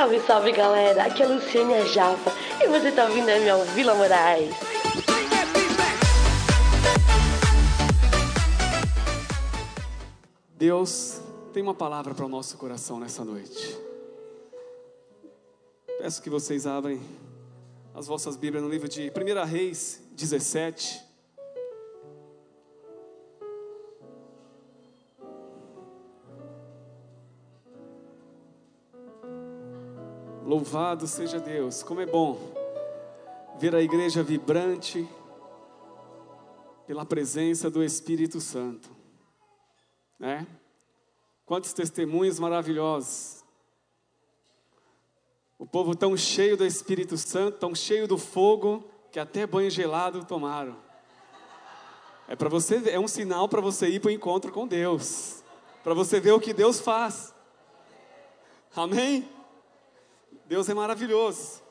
Salve, salve galera, aqui é a Luciane a Japa e você tá ouvindo a minha Vila Moraes. Deus tem uma palavra para o nosso coração nessa noite. Peço que vocês abrem as vossas Bíblias no livro de 1 Reis 17. Louvado seja Deus, como é bom ver a igreja vibrante pela presença do Espírito Santo, né? Quantos testemunhos maravilhosos. O povo tão cheio do Espírito Santo, tão cheio do fogo, que até banho gelado tomaram. É para você, é um sinal para você ir para o encontro com Deus, para você ver o que Deus faz. Amém? Deus é maravilhoso.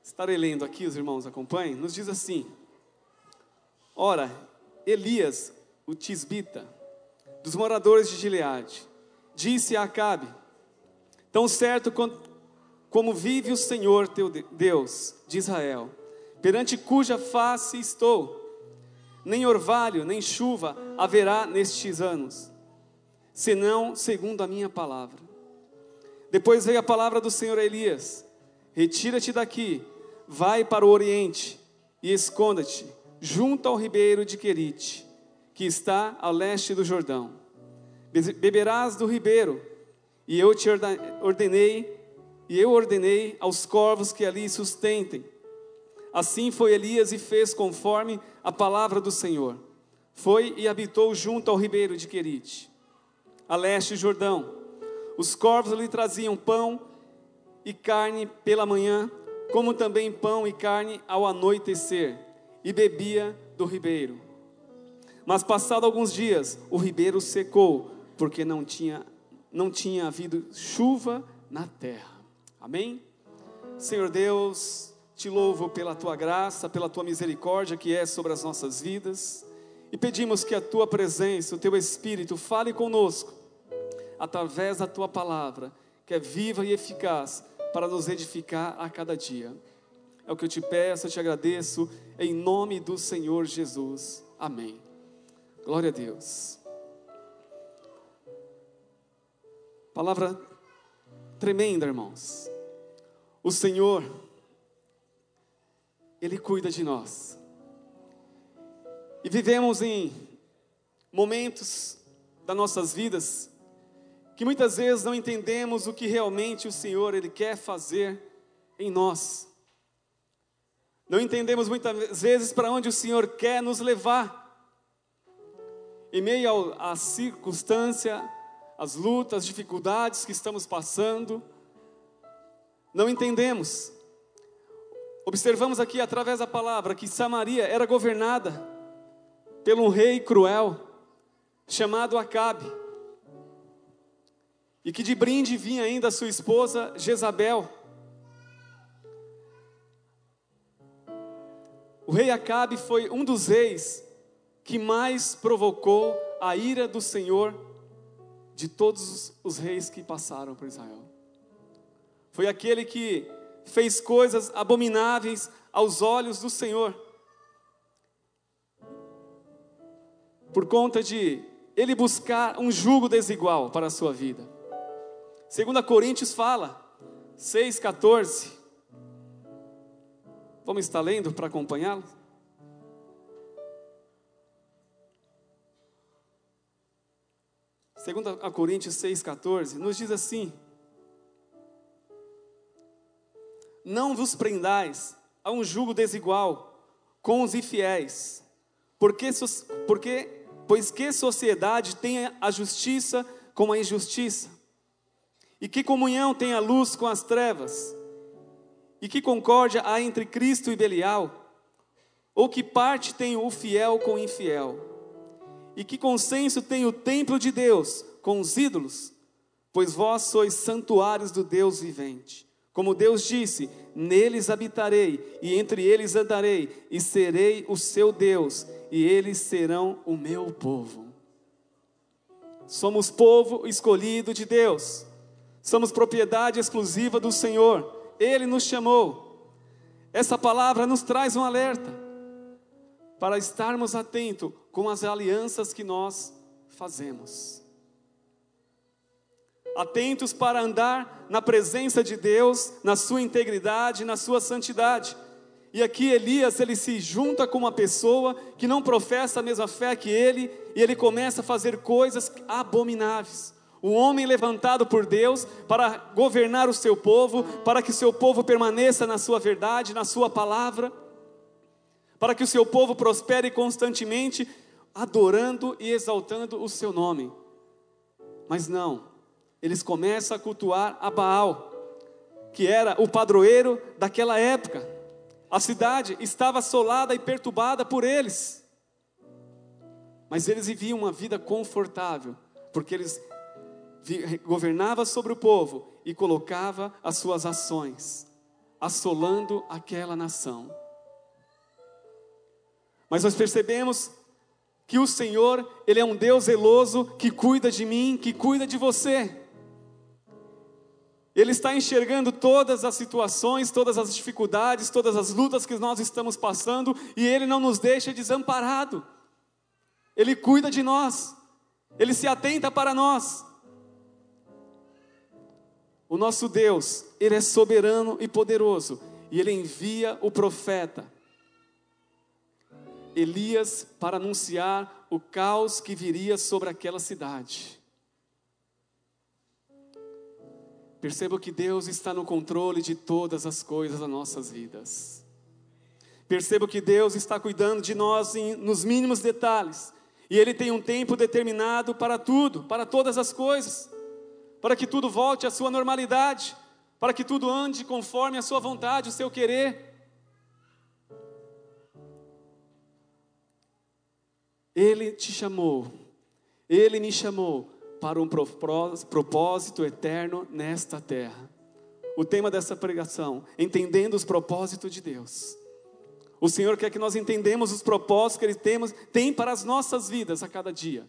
Estarei lendo aqui, os irmãos acompanhem. Nos diz assim: Ora, Elias, o tisbita, dos moradores de Gileade, disse a Acabe: Tão certo como vive o Senhor teu Deus de Israel, perante cuja face estou, nem orvalho, nem chuva haverá nestes anos, senão segundo a minha palavra. Depois veio a palavra do Senhor a Elias: Retira-te daqui, vai para o oriente e esconda-te junto ao ribeiro de Querite, que está ao leste do Jordão. Beberás do ribeiro, e eu te ordenei, e eu ordenei aos corvos que ali sustentem. Assim foi Elias e fez conforme a palavra do Senhor. Foi e habitou junto ao ribeiro de Querite, a leste do Jordão os corvos lhe traziam pão e carne pela manhã, como também pão e carne ao anoitecer, e bebia do ribeiro. Mas passado alguns dias, o ribeiro secou, porque não tinha não tinha havido chuva na terra. Amém? Senhor Deus, te louvo pela tua graça, pela tua misericórdia que é sobre as nossas vidas, e pedimos que a tua presença, o teu espírito fale conosco através da tua palavra, que é viva e eficaz para nos edificar a cada dia. É o que eu te peço, eu te agradeço, em nome do Senhor Jesus. Amém. Glória a Deus. Palavra tremenda, irmãos. O Senhor, Ele cuida de nós. E vivemos em momentos das nossas vidas que muitas vezes não entendemos o que realmente o Senhor ele quer fazer em nós. Não entendemos muitas vezes para onde o Senhor quer nos levar. Em meio à circunstância, às lutas, às dificuldades que estamos passando, não entendemos. Observamos aqui através da palavra que Samaria era governada por um rei cruel chamado Acabe e que de brinde vinha ainda sua esposa Jezabel. O rei Acabe foi um dos reis que mais provocou a ira do Senhor de todos os reis que passaram por Israel. Foi aquele que fez coisas abomináveis aos olhos do Senhor. Por conta de ele buscar um jugo desigual para a sua vida. Segunda Coríntios fala, 6,14. Vamos estar lendo para acompanhá-lo? Segunda a Coríntios 6,14, nos diz assim: Não vos prendais a um jugo desigual com os infiéis, porque, porque pois que sociedade tem a justiça com a injustiça? E que comunhão tem a luz com as trevas? E que concórdia há entre Cristo e Belial? Ou que parte tem o fiel com o infiel? E que consenso tem o templo de Deus com os ídolos? Pois vós sois santuários do Deus vivente. Como Deus disse: Neles habitarei, e entre eles andarei, e serei o seu Deus, e eles serão o meu povo. Somos povo escolhido de Deus Somos propriedade exclusiva do Senhor. Ele nos chamou. Essa palavra nos traz um alerta para estarmos atentos com as alianças que nós fazemos. Atentos para andar na presença de Deus, na sua integridade, na sua santidade. E aqui Elias, ele se junta com uma pessoa que não professa a mesma fé que ele, e ele começa a fazer coisas abomináveis o homem levantado por Deus para governar o seu povo, para que o seu povo permaneça na sua verdade, na sua palavra, para que o seu povo prospere constantemente, adorando e exaltando o seu nome. Mas não, eles começam a cultuar a Baal, que era o padroeiro daquela época. A cidade estava assolada e perturbada por eles. Mas eles viviam uma vida confortável, porque eles governava sobre o povo e colocava as suas ações, assolando aquela nação. Mas nós percebemos que o Senhor, Ele é um Deus zeloso que cuida de mim, que cuida de você. Ele está enxergando todas as situações, todas as dificuldades, todas as lutas que nós estamos passando e Ele não nos deixa desamparado. Ele cuida de nós, Ele se atenta para nós. O nosso Deus, Ele é soberano e poderoso, e Ele envia o profeta Elias para anunciar o caos que viria sobre aquela cidade. Perceba que Deus está no controle de todas as coisas das nossas vidas. Perceba que Deus está cuidando de nós em, nos mínimos detalhes. E Ele tem um tempo determinado para tudo, para todas as coisas para que tudo volte à sua normalidade, para que tudo ande conforme a sua vontade, o seu querer. Ele te chamou, ele me chamou para um propósito eterno nesta terra. O tema dessa pregação, entendendo os propósitos de Deus. O Senhor quer que nós entendamos os propósitos que Ele temos, tem para as nossas vidas a cada dia.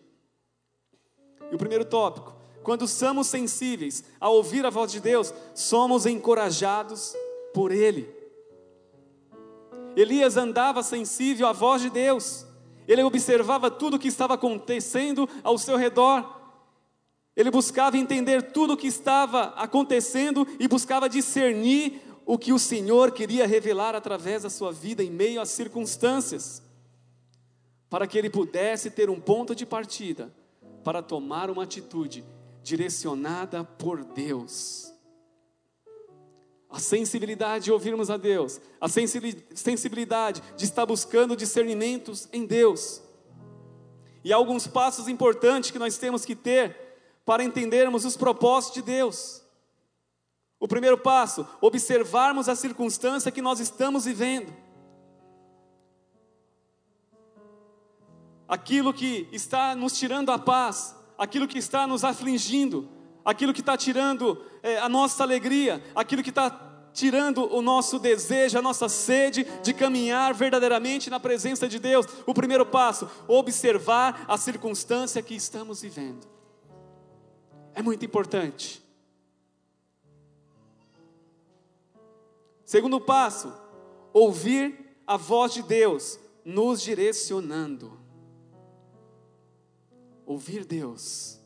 E o primeiro tópico, quando somos sensíveis a ouvir a voz de Deus, somos encorajados por Ele. Elias andava sensível à voz de Deus, ele observava tudo o que estava acontecendo ao seu redor, ele buscava entender tudo o que estava acontecendo e buscava discernir o que o Senhor queria revelar através da sua vida em meio às circunstâncias, para que ele pudesse ter um ponto de partida para tomar uma atitude direcionada por Deus. A sensibilidade de ouvirmos a Deus, a sensibilidade de estar buscando discernimentos em Deus. E há alguns passos importantes que nós temos que ter para entendermos os propósitos de Deus. O primeiro passo, observarmos a circunstância que nós estamos vivendo. Aquilo que está nos tirando a paz, aquilo que está nos afligindo, aquilo que está tirando é, a nossa alegria, aquilo que está tirando o nosso desejo, a nossa sede de caminhar verdadeiramente na presença de Deus. O primeiro passo, observar a circunstância que estamos vivendo. É muito importante. Segundo passo, ouvir a voz de Deus nos direcionando ouvir Deus.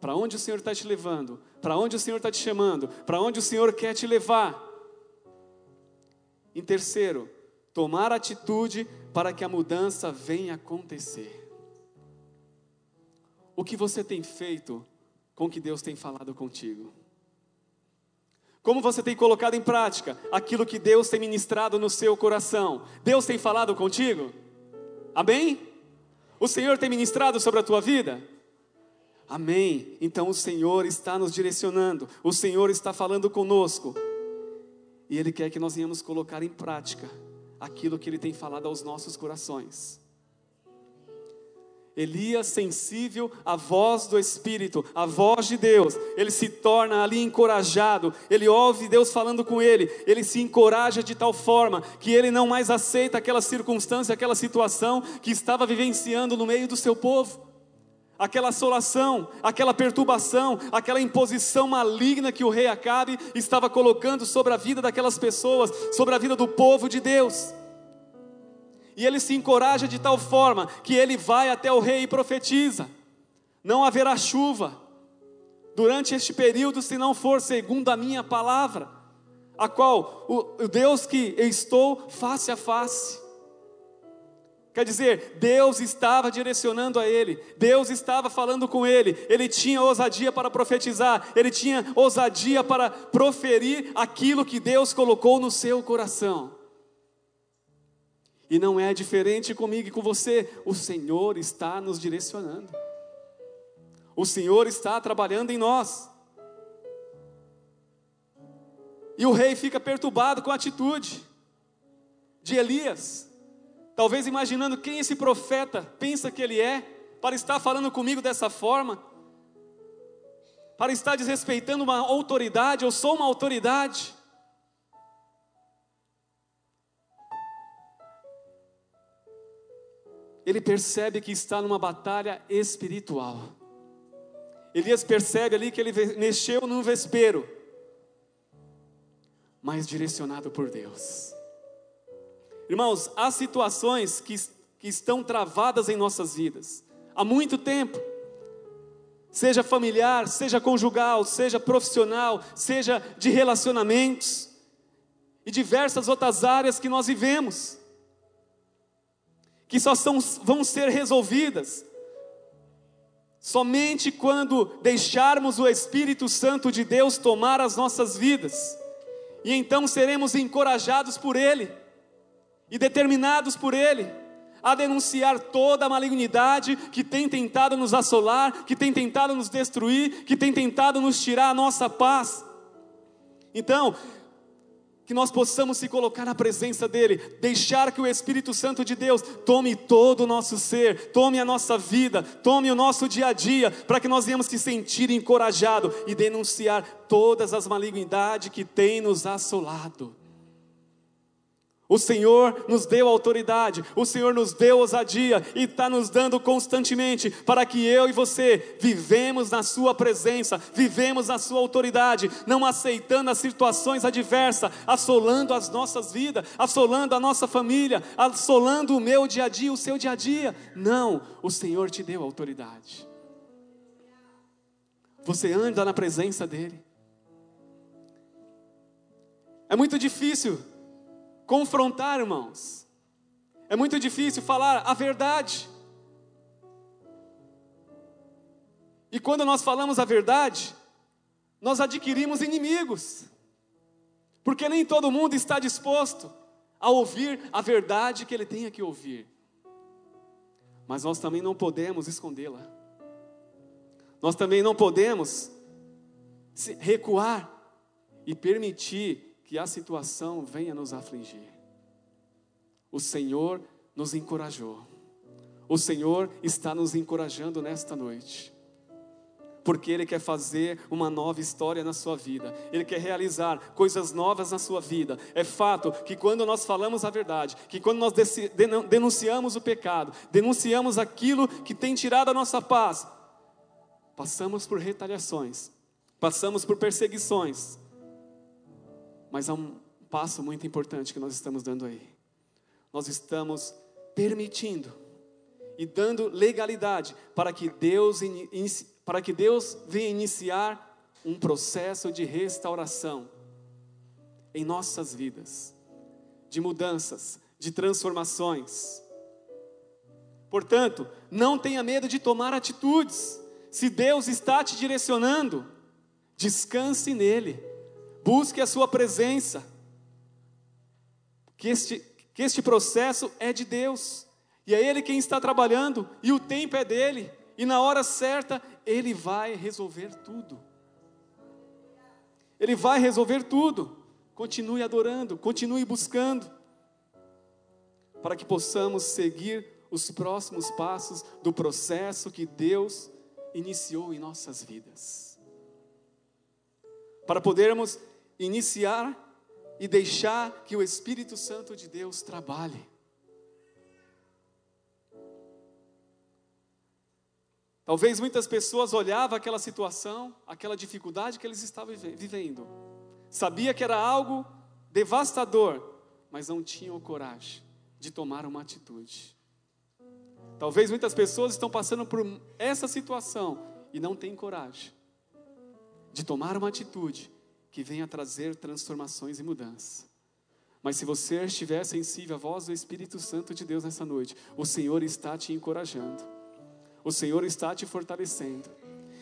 Para onde o Senhor está te levando? Para onde o Senhor está te chamando? Para onde o Senhor quer te levar? Em terceiro, tomar atitude para que a mudança venha acontecer. O que você tem feito com o que Deus tem falado contigo? Como você tem colocado em prática aquilo que Deus tem ministrado no seu coração? Deus tem falado contigo? Amém? O Senhor tem ministrado sobre a tua vida? Amém. Então o Senhor está nos direcionando, o Senhor está falando conosco. E Ele quer que nós venhamos colocar em prática aquilo que Ele tem falado aos nossos corações. Elias, sensível à voz do Espírito, à voz de Deus, ele se torna ali encorajado, ele ouve Deus falando com ele, ele se encoraja de tal forma que ele não mais aceita aquela circunstância, aquela situação que estava vivenciando no meio do seu povo. aquela assolação, aquela perturbação, aquela imposição maligna que o rei Acabe estava colocando sobre a vida daquelas pessoas, sobre a vida do povo de Deus. E ele se encoraja de tal forma que ele vai até o rei e profetiza: não haverá chuva durante este período se não for segundo a minha palavra, a qual o Deus que eu estou face a face. Quer dizer, Deus estava direcionando a ele, Deus estava falando com ele, ele tinha ousadia para profetizar, ele tinha ousadia para proferir aquilo que Deus colocou no seu coração. E não é diferente comigo e com você, o Senhor está nos direcionando, o Senhor está trabalhando em nós. E o rei fica perturbado com a atitude de Elias. Talvez imaginando quem esse profeta pensa que ele é, para estar falando comigo dessa forma, para estar desrespeitando uma autoridade, eu sou uma autoridade. Ele percebe que está numa batalha espiritual. Elias percebe ali que ele mexeu num vespeiro, mas direcionado por Deus. Irmãos, há situações que, que estão travadas em nossas vidas há muito tempo, seja familiar, seja conjugal, seja profissional, seja de relacionamentos e diversas outras áreas que nós vivemos, que só são, vão ser resolvidas somente quando deixarmos o Espírito Santo de Deus tomar as nossas vidas, e então seremos encorajados por Ele e determinados por Ele a denunciar toda a malignidade que tem tentado nos assolar, que tem tentado nos destruir, que tem tentado nos tirar a nossa paz. Então, que nós possamos se colocar na presença dEle, deixar que o Espírito Santo de Deus tome todo o nosso ser, tome a nossa vida, tome o nosso dia a dia, para que nós venhamos se sentir encorajados e denunciar todas as malignidades que tem nos assolado. O Senhor nos deu autoridade, o Senhor nos deu ousadia e está nos dando constantemente para que eu e você vivemos na Sua presença, vivemos na Sua autoridade, não aceitando as situações adversas, assolando as nossas vidas, assolando a nossa família, assolando o meu dia a dia, o seu dia a dia. Não, o Senhor te deu autoridade. Você anda na presença dEle. É muito difícil confrontar, irmãos. É muito difícil falar a verdade. E quando nós falamos a verdade, nós adquirimos inimigos. Porque nem todo mundo está disposto a ouvir a verdade que ele tenha que ouvir. Mas nós também não podemos escondê-la. Nós também não podemos recuar e permitir que a situação venha nos afligir. O Senhor nos encorajou. O Senhor está nos encorajando nesta noite. Porque Ele quer fazer uma nova história na sua vida, Ele quer realizar coisas novas na sua vida. É fato que quando nós falamos a verdade, que quando nós denunciamos o pecado, denunciamos aquilo que tem tirado a nossa paz, passamos por retaliações, passamos por perseguições, mas há um passo muito importante que nós estamos dando aí. Nós estamos permitindo e dando legalidade para que Deus, para que Deus venha iniciar um processo de restauração em nossas vidas, de mudanças, de transformações. Portanto, não tenha medo de tomar atitudes. Se Deus está te direcionando, descanse nele busque a sua presença, que este, que este processo é de Deus, e é Ele quem está trabalhando, e o tempo é dele, e na hora certa, Ele vai resolver tudo. Ele vai resolver tudo. Continue adorando, continue buscando, para que possamos seguir os próximos passos do processo que Deus iniciou em nossas vidas. Para podermos iniciar e deixar que o Espírito Santo de Deus trabalhe. Talvez muitas pessoas olhavam aquela situação, aquela dificuldade que eles estavam vivendo. Sabia que era algo devastador, mas não tinham coragem de tomar uma atitude. Talvez muitas pessoas estão passando por essa situação e não têm coragem de tomar uma atitude que venha trazer transformações e mudanças. Mas se você estiver sensível à voz do Espírito Santo de Deus nessa noite, o Senhor está te encorajando, o Senhor está te fortalecendo,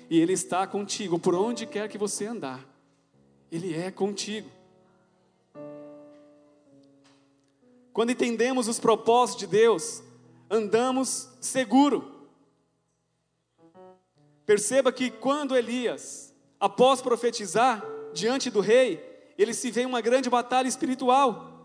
e Ele está contigo por onde quer que você andar, Ele é contigo. Quando entendemos os propósitos de Deus, andamos seguro. Perceba que quando Elias, após profetizar diante do rei, ele se vê em uma grande batalha espiritual.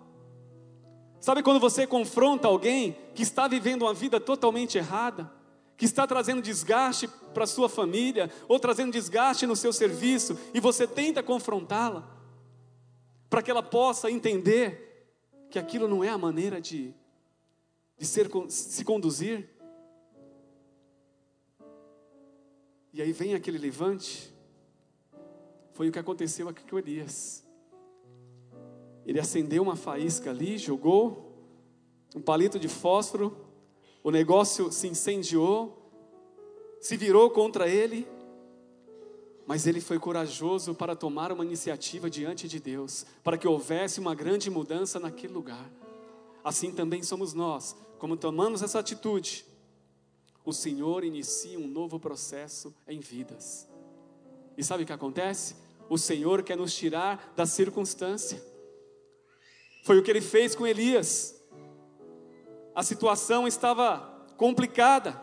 Sabe quando você confronta alguém que está vivendo uma vida totalmente errada, que está trazendo desgaste para sua família, ou trazendo desgaste no seu serviço, e você tenta confrontá-la, para que ela possa entender que aquilo não é a maneira de, de ser, se conduzir. E aí vem aquele levante. Foi o que aconteceu aqui com Elias. Ele acendeu uma faísca ali, jogou um palito de fósforo, o negócio se incendiou, se virou contra ele, mas ele foi corajoso para tomar uma iniciativa diante de Deus, para que houvesse uma grande mudança naquele lugar. Assim também somos nós, como tomamos essa atitude, o Senhor inicia um novo processo em vidas. E sabe o que acontece? O Senhor quer nos tirar da circunstância. Foi o que ele fez com Elias. A situação estava complicada.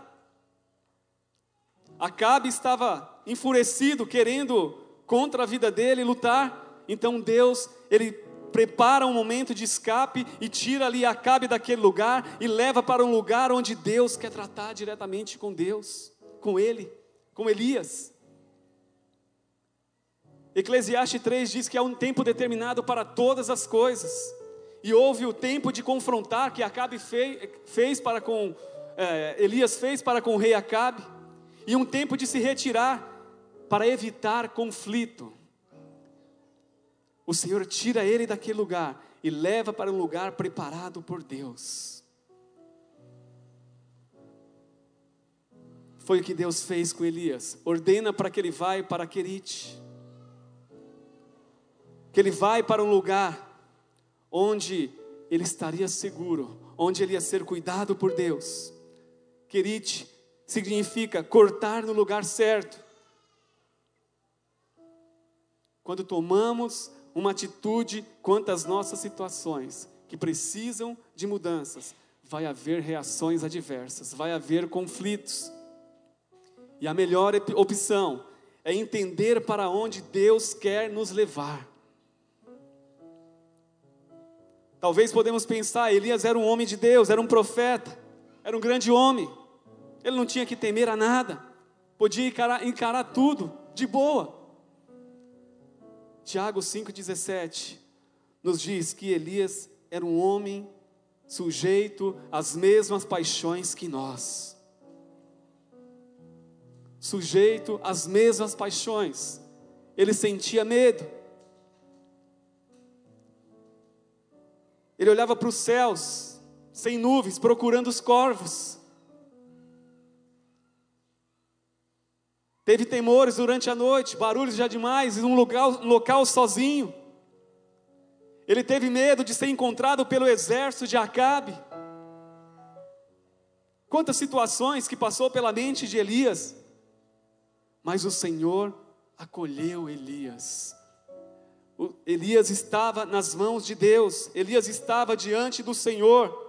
Acabe estava enfurecido, querendo contra a vida dele lutar. Então Deus, ele prepara um momento de escape e tira ali Acabe daquele lugar e leva para um lugar onde Deus quer tratar diretamente com Deus, com ele, com Elias. Eclesiastes 3 diz que há um tempo determinado para todas as coisas. E houve o tempo de confrontar que Acabe fez, para com é, Elias fez para com o rei Acabe, e um tempo de se retirar para evitar conflito. O Senhor tira ele daquele lugar e leva para um lugar preparado por Deus. Foi o que Deus fez com Elias. Ordena para que ele vá para Querite. Que ele vai para um lugar onde ele estaria seguro, onde ele ia ser cuidado por Deus. Querite significa cortar no lugar certo quando tomamos uma atitude quanto às nossas situações que precisam de mudanças, vai haver reações adversas, vai haver conflitos. E a melhor opção é entender para onde Deus quer nos levar. Talvez podemos pensar, Elias era um homem de Deus, era um profeta, era um grande homem. Ele não tinha que temer a nada, podia encarar, encarar tudo de boa. Tiago 5,17 nos diz que Elias era um homem sujeito às mesmas paixões que nós. Sujeito às mesmas paixões. Ele sentia medo. Ele olhava para os céus, sem nuvens, procurando os corvos. Teve temores durante a noite, barulhos já demais, em um local, local sozinho. Ele teve medo de ser encontrado pelo exército de Acabe. Quantas situações que passou pela mente de Elias, mas o Senhor acolheu Elias. Elias estava nas mãos de Deus, Elias estava diante do Senhor.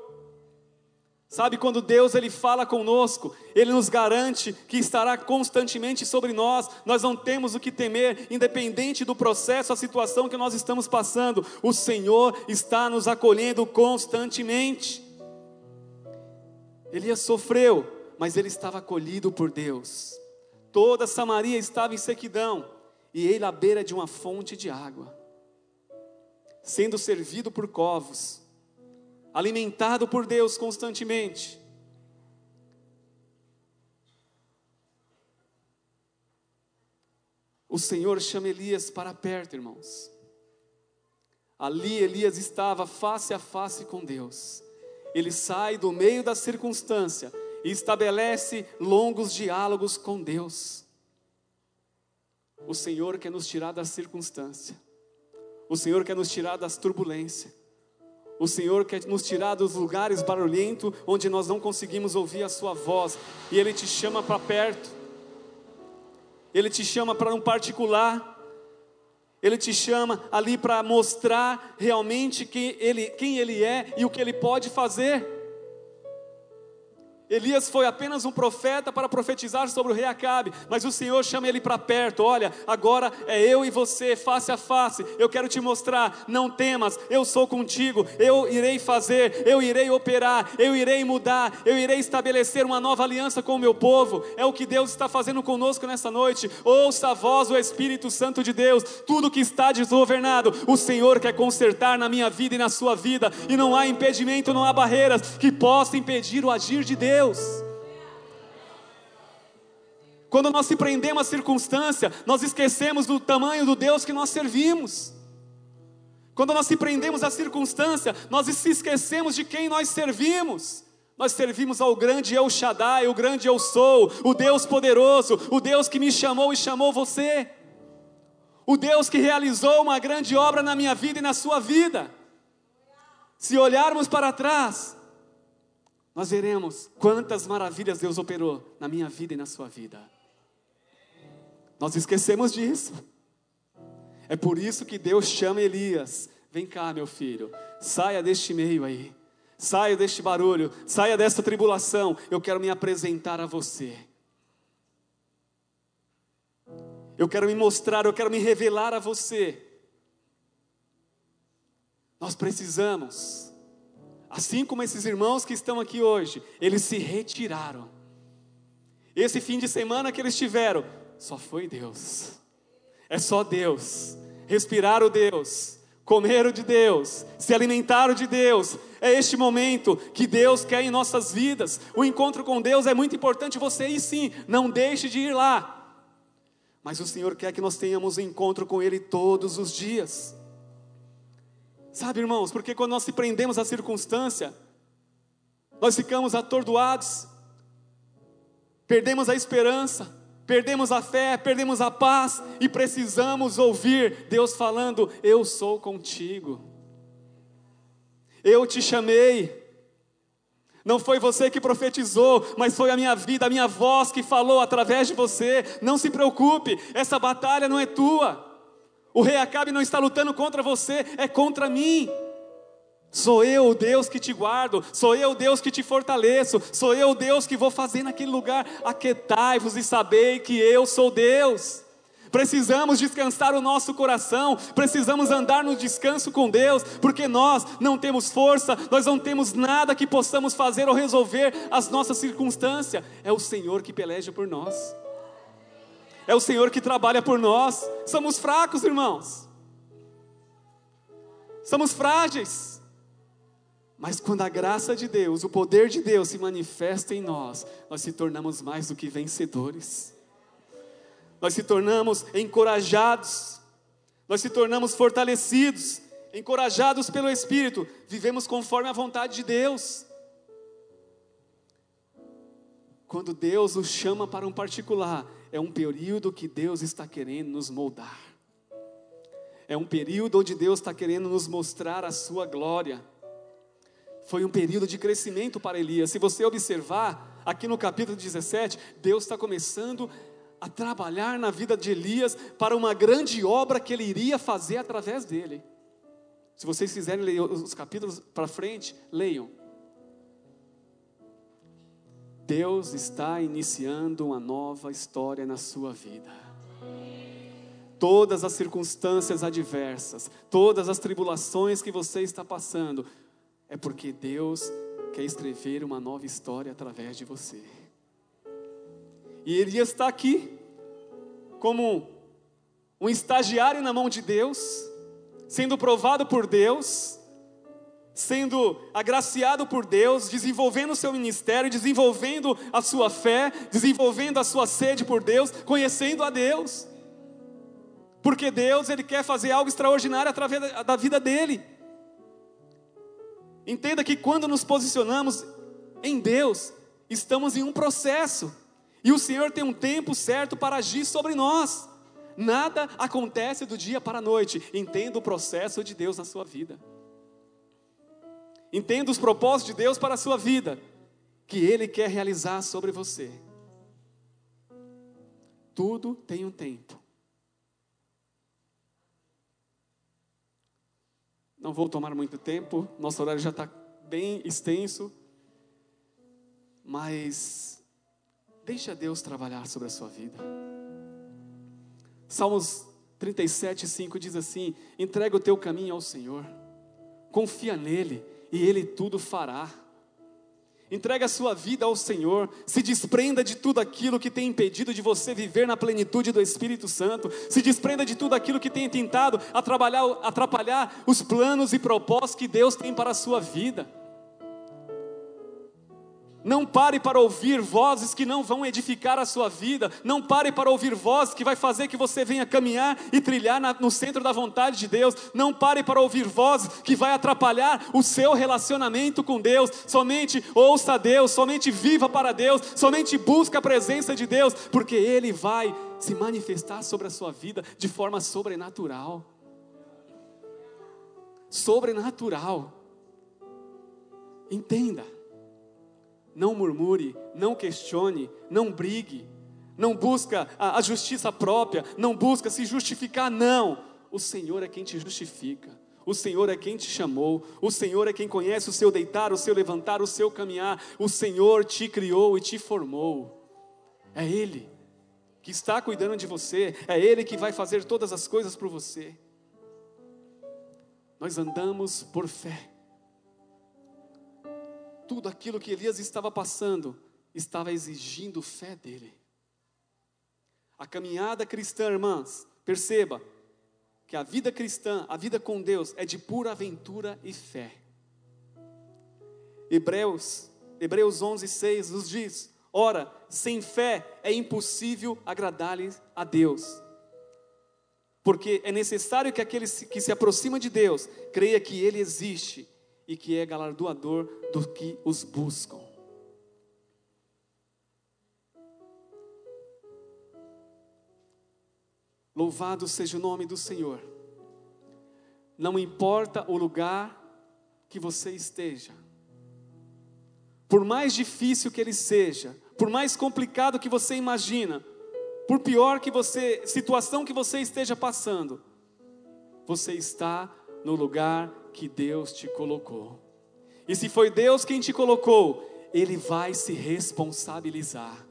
Sabe quando Deus ele fala conosco, ele nos garante que estará constantemente sobre nós. Nós não temos o que temer, independente do processo, a situação que nós estamos passando. O Senhor está nos acolhendo constantemente. Elias sofreu, mas ele estava acolhido por Deus. Toda Samaria estava em sequidão e ele à beira de uma fonte de água, sendo servido por covos alimentado por Deus constantemente. o Senhor chama Elias para perto, irmãos. Ali Elias estava face a face com Deus. Ele sai do meio da circunstância e estabelece longos diálogos com Deus. O Senhor quer nos tirar da circunstância. O Senhor quer nos tirar das turbulências. O Senhor quer nos tirar dos lugares barulhentos onde nós não conseguimos ouvir a Sua voz. E Ele te chama para perto. Ele te chama para um particular. Ele te chama ali para mostrar realmente quem ele, quem ele é e o que ele pode fazer. Elias foi apenas um profeta para profetizar sobre o rei Acabe, mas o Senhor chama ele para perto. Olha, agora é eu e você, face a face. Eu quero te mostrar, não temas, eu sou contigo. Eu irei fazer, eu irei operar, eu irei mudar, eu irei estabelecer uma nova aliança com o meu povo. É o que Deus está fazendo conosco nessa noite. Ouça a voz do Espírito Santo de Deus. Tudo que está desgovernado, o Senhor quer consertar na minha vida e na sua vida, e não há impedimento, não há barreiras que possam impedir o agir de Deus. Deus. Quando nós se prendemos à circunstância, nós esquecemos do tamanho do Deus que nós servimos. Quando nós se prendemos à circunstância, nós se esquecemos de quem nós servimos. Nós servimos ao grande Eu Shaddai, o grande Eu Sou, o Deus poderoso, o Deus que me chamou e chamou você. O Deus que realizou uma grande obra na minha vida e na sua vida. Se olharmos para trás, nós veremos quantas maravilhas Deus operou na minha vida e na sua vida. Nós esquecemos disso. É por isso que Deus chama Elias: vem cá, meu filho, saia deste meio aí, saia deste barulho, saia desta tribulação. Eu quero me apresentar a você. Eu quero me mostrar, eu quero me revelar a você. Nós precisamos Assim como esses irmãos que estão aqui hoje, eles se retiraram. Esse fim de semana que eles tiveram, só foi Deus. É só Deus. Respirar o Deus, comer o de Deus, se alimentar o de Deus. É este momento que Deus quer em nossas vidas. O encontro com Deus é muito importante. Você ir sim, não deixe de ir lá. Mas o Senhor quer que nós tenhamos encontro com Ele todos os dias. Sabe, irmãos, porque quando nós se prendemos à circunstância, nós ficamos atordoados, perdemos a esperança, perdemos a fé, perdemos a paz e precisamos ouvir Deus falando: Eu sou contigo, eu te chamei. Não foi você que profetizou, mas foi a minha vida, a minha voz que falou através de você. Não se preocupe, essa batalha não é tua. O rei Acabe não está lutando contra você, é contra mim. Sou eu o Deus que te guardo, sou eu o Deus que te fortaleço, sou eu o Deus que vou fazer naquele lugar. Aquetai-vos e sabei que eu sou Deus. Precisamos descansar o nosso coração, precisamos andar no descanso com Deus, porque nós não temos força, nós não temos nada que possamos fazer ou resolver as nossas circunstâncias. É o Senhor que peleja por nós é o Senhor que trabalha por nós. Somos fracos, irmãos. Somos frágeis. Mas quando a graça de Deus, o poder de Deus se manifesta em nós, nós se tornamos mais do que vencedores. Nós se tornamos encorajados. Nós se tornamos fortalecidos, encorajados pelo Espírito, vivemos conforme a vontade de Deus. Quando Deus nos chama para um particular, é um período que Deus está querendo nos moldar. É um período onde Deus está querendo nos mostrar a sua glória. Foi um período de crescimento para Elias. Se você observar, aqui no capítulo 17, Deus está começando a trabalhar na vida de Elias para uma grande obra que ele iria fazer através dele. Se vocês quiserem ler os capítulos para frente, leiam. Deus está iniciando uma nova história na sua vida. Todas as circunstâncias adversas, todas as tribulações que você está passando, é porque Deus quer escrever uma nova história através de você. E Elias está aqui, como um estagiário na mão de Deus, sendo provado por Deus, sendo agraciado por Deus, desenvolvendo o seu ministério, desenvolvendo a sua fé, desenvolvendo a sua sede por Deus, conhecendo a Deus. Porque Deus, Ele quer fazer algo extraordinário através da vida dele. Entenda que quando nos posicionamos em Deus, estamos em um processo. E o Senhor tem um tempo certo para agir sobre nós. Nada acontece do dia para a noite. Entenda o processo de Deus na sua vida. Entenda os propósitos de Deus para a sua vida, que Ele quer realizar sobre você. Tudo tem um tempo. Não vou tomar muito tempo, nosso horário já está bem extenso, mas deixa Deus trabalhar sobre a sua vida. Salmos 37, 5 diz assim: entrega o teu caminho ao Senhor, confia nele e ele tudo fará. Entregue a sua vida ao Senhor, se desprenda de tudo aquilo que tem impedido de você viver na plenitude do Espírito Santo, se desprenda de tudo aquilo que tem tentado atrapalhar, atrapalhar os planos e propósitos que Deus tem para a sua vida. Não pare para ouvir vozes que não vão edificar a sua vida. Não pare para ouvir vozes que vai fazer que você venha caminhar e trilhar na, no centro da vontade de Deus. Não pare para ouvir vozes que vai atrapalhar o seu relacionamento com Deus. Somente ouça Deus, somente viva para Deus, somente busque a presença de Deus, porque Ele vai se manifestar sobre a sua vida de forma sobrenatural. Sobrenatural. Entenda. Não murmure, não questione, não brigue, não busca a, a justiça própria, não busca se justificar, não. O Senhor é quem te justifica. O Senhor é quem te chamou, o Senhor é quem conhece o seu deitar, o seu levantar, o seu caminhar. O Senhor te criou e te formou. É Ele que está cuidando de você, é Ele que vai fazer todas as coisas por você. Nós andamos por fé tudo aquilo que Elias estava passando estava exigindo fé dele. A caminhada cristã, irmãs, perceba que a vida cristã, a vida com Deus, é de pura aventura e fé. Hebreus, Hebreus 11, 6 nos diz: Ora, sem fé é impossível agradar-lhes a Deus. Porque é necessário que aquele que se aproxima de Deus creia que Ele existe e que é galardoador do que os buscam. Louvado seja o nome do Senhor. Não importa o lugar que você esteja, por mais difícil que ele seja, por mais complicado que você imagina, por pior que você, situação que você esteja passando, você está no lugar que Deus te colocou. E se foi Deus quem te colocou, Ele vai se responsabilizar.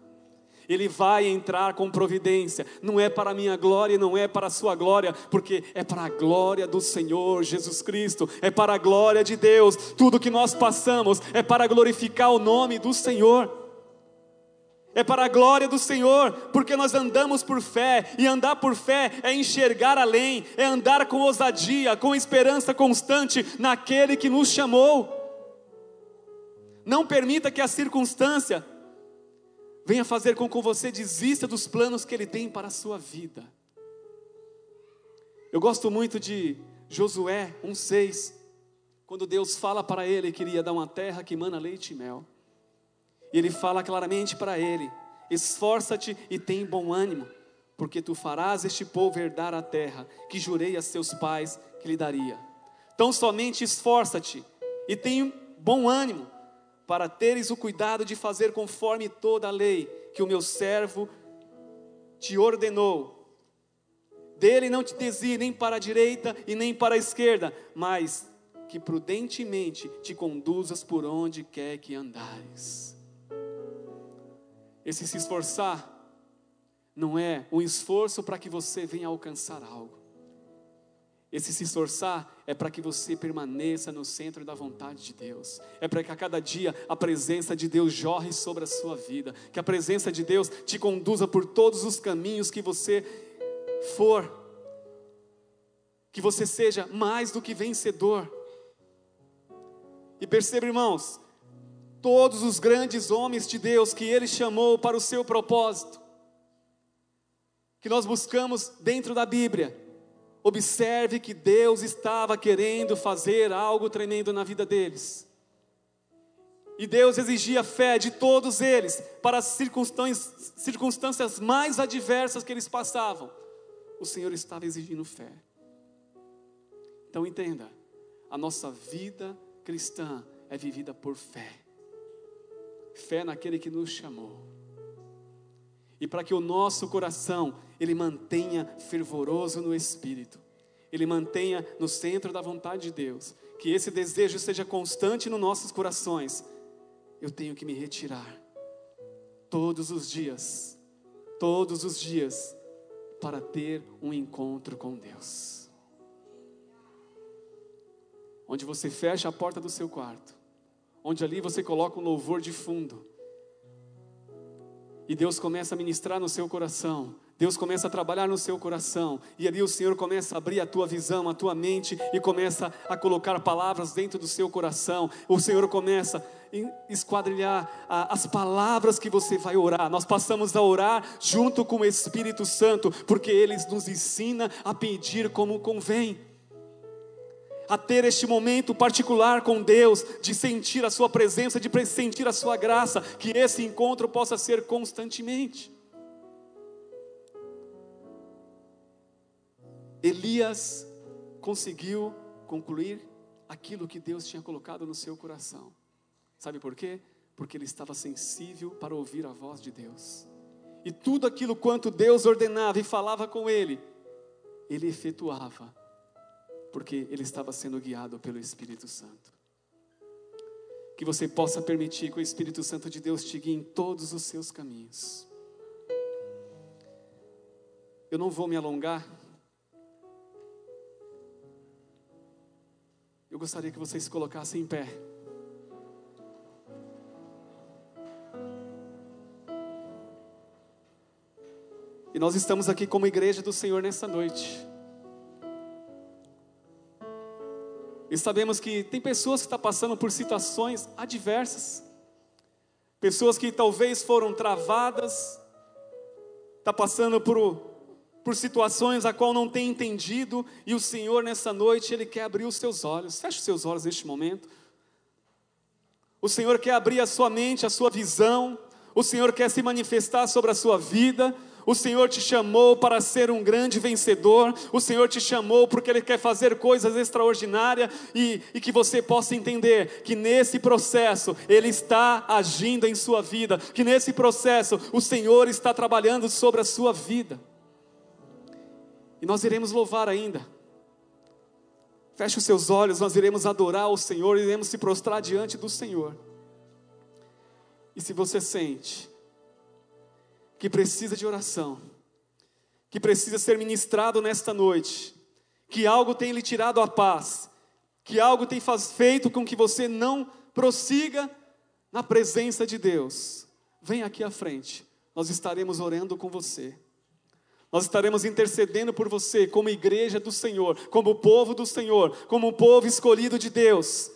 Ele vai entrar com providência, não é para a minha glória, não é para a sua glória, porque é para a glória do Senhor Jesus Cristo, é para a glória de Deus. Tudo que nós passamos é para glorificar o nome do Senhor. É para a glória do Senhor, porque nós andamos por fé, e andar por fé é enxergar além, é andar com ousadia, com esperança constante naquele que nos chamou. Não permita que a circunstância venha fazer com que você desista dos planos que Ele tem para a sua vida. Eu gosto muito de Josué 1,6, quando Deus fala para ele que iria dar uma terra que mana leite e mel. E ele fala claramente para ele: esforça-te e tem bom ânimo, porque tu farás este povo herdar a terra que jurei a seus pais que lhe daria. Então somente esforça-te e tem bom ânimo, para teres o cuidado de fazer conforme toda a lei que o meu servo te ordenou. Dele não te desvie nem para a direita e nem para a esquerda, mas que prudentemente te conduzas por onde quer que andares. Esse se esforçar não é um esforço para que você venha alcançar algo. Esse se esforçar é para que você permaneça no centro da vontade de Deus. É para que a cada dia a presença de Deus jorre sobre a sua vida. Que a presença de Deus te conduza por todos os caminhos que você for. Que você seja mais do que vencedor. E perceba, irmãos, todos os grandes homens de Deus que Ele chamou para o seu propósito, que nós buscamos dentro da Bíblia, observe que Deus estava querendo fazer algo tremendo na vida deles. E Deus exigia fé de todos eles para as circunstâncias, mais adversas que eles passavam. O Senhor estava exigindo fé. Então entenda, a nossa vida cristã é vivida por fé. Fé naquele que nos chamou. E para que o nosso coração ele mantenha fervoroso no espírito, ele mantenha no centro da vontade de Deus, que esse desejo seja constante nos nossos corações, eu tenho que me retirar todos os dias, todos os dias, para ter um encontro com Deus. Onde você fecha a porta do seu quarto, onde ali você coloca um louvor de fundo, e Deus começa a ministrar no seu coração, Deus começa a trabalhar no seu coração, e ali o Senhor começa a abrir a tua visão, a tua mente, e começa a colocar palavras dentro do seu coração. O Senhor começa a esquadrilhar as palavras que você vai orar. Nós passamos a orar junto com o Espírito Santo, porque Ele nos ensina a pedir como convém a ter este momento particular com Deus, de sentir a Sua presença, de sentir a Sua graça, que esse encontro possa ser constantemente. Elias conseguiu concluir aquilo que Deus tinha colocado no seu coração. Sabe por quê? Porque ele estava sensível para ouvir a voz de Deus. E tudo aquilo quanto Deus ordenava e falava com ele, ele efetuava, porque ele estava sendo guiado pelo Espírito Santo. Que você possa permitir que o Espírito Santo de Deus te guie em todos os seus caminhos. Eu não vou me alongar, Eu gostaria que vocês se colocassem em pé. E nós estamos aqui como igreja do Senhor nessa noite. E sabemos que tem pessoas que estão passando por situações adversas. Pessoas que talvez foram travadas, está passando por por situações a qual não tem entendido, e o Senhor nessa noite, Ele quer abrir os seus olhos. Feche os seus olhos neste momento. O Senhor quer abrir a sua mente, a sua visão. O Senhor quer se manifestar sobre a sua vida. O Senhor te chamou para ser um grande vencedor. O Senhor te chamou porque Ele quer fazer coisas extraordinárias e, e, que você possa entender que nesse processo Ele está agindo em sua vida, que nesse processo o Senhor está trabalhando sobre a sua vida. E nós iremos louvar ainda. Feche os seus olhos, nós iremos adorar o Senhor, iremos se prostrar diante do Senhor. E se você sente que precisa de oração, que precisa ser ministrado nesta noite, que algo tem lhe tirado a paz, que algo tem faz, feito com que você não prossiga na presença de Deus, vem aqui à frente, nós estaremos orando com você. Nós estaremos intercedendo por você, como igreja do Senhor, como povo do Senhor, como povo escolhido de Deus.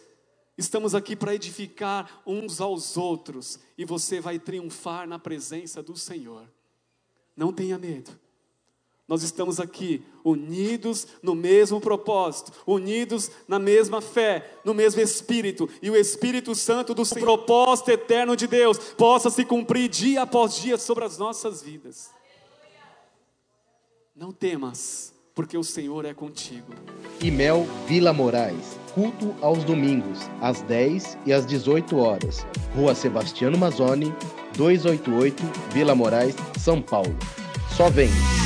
Estamos aqui para edificar uns aos outros e você vai triunfar na presença do Senhor. Não tenha medo. Nós estamos aqui unidos no mesmo propósito, unidos na mesma fé, no mesmo Espírito, e o Espírito Santo do Senhor, propósito eterno de Deus, possa se cumprir dia após dia sobre as nossas vidas. Não temas, porque o Senhor é contigo. Imel Vila Moraes, culto aos domingos, às 10 e às 18 horas. Rua Sebastiano Mazzoni, 288, Vila Moraes, São Paulo. Só vem!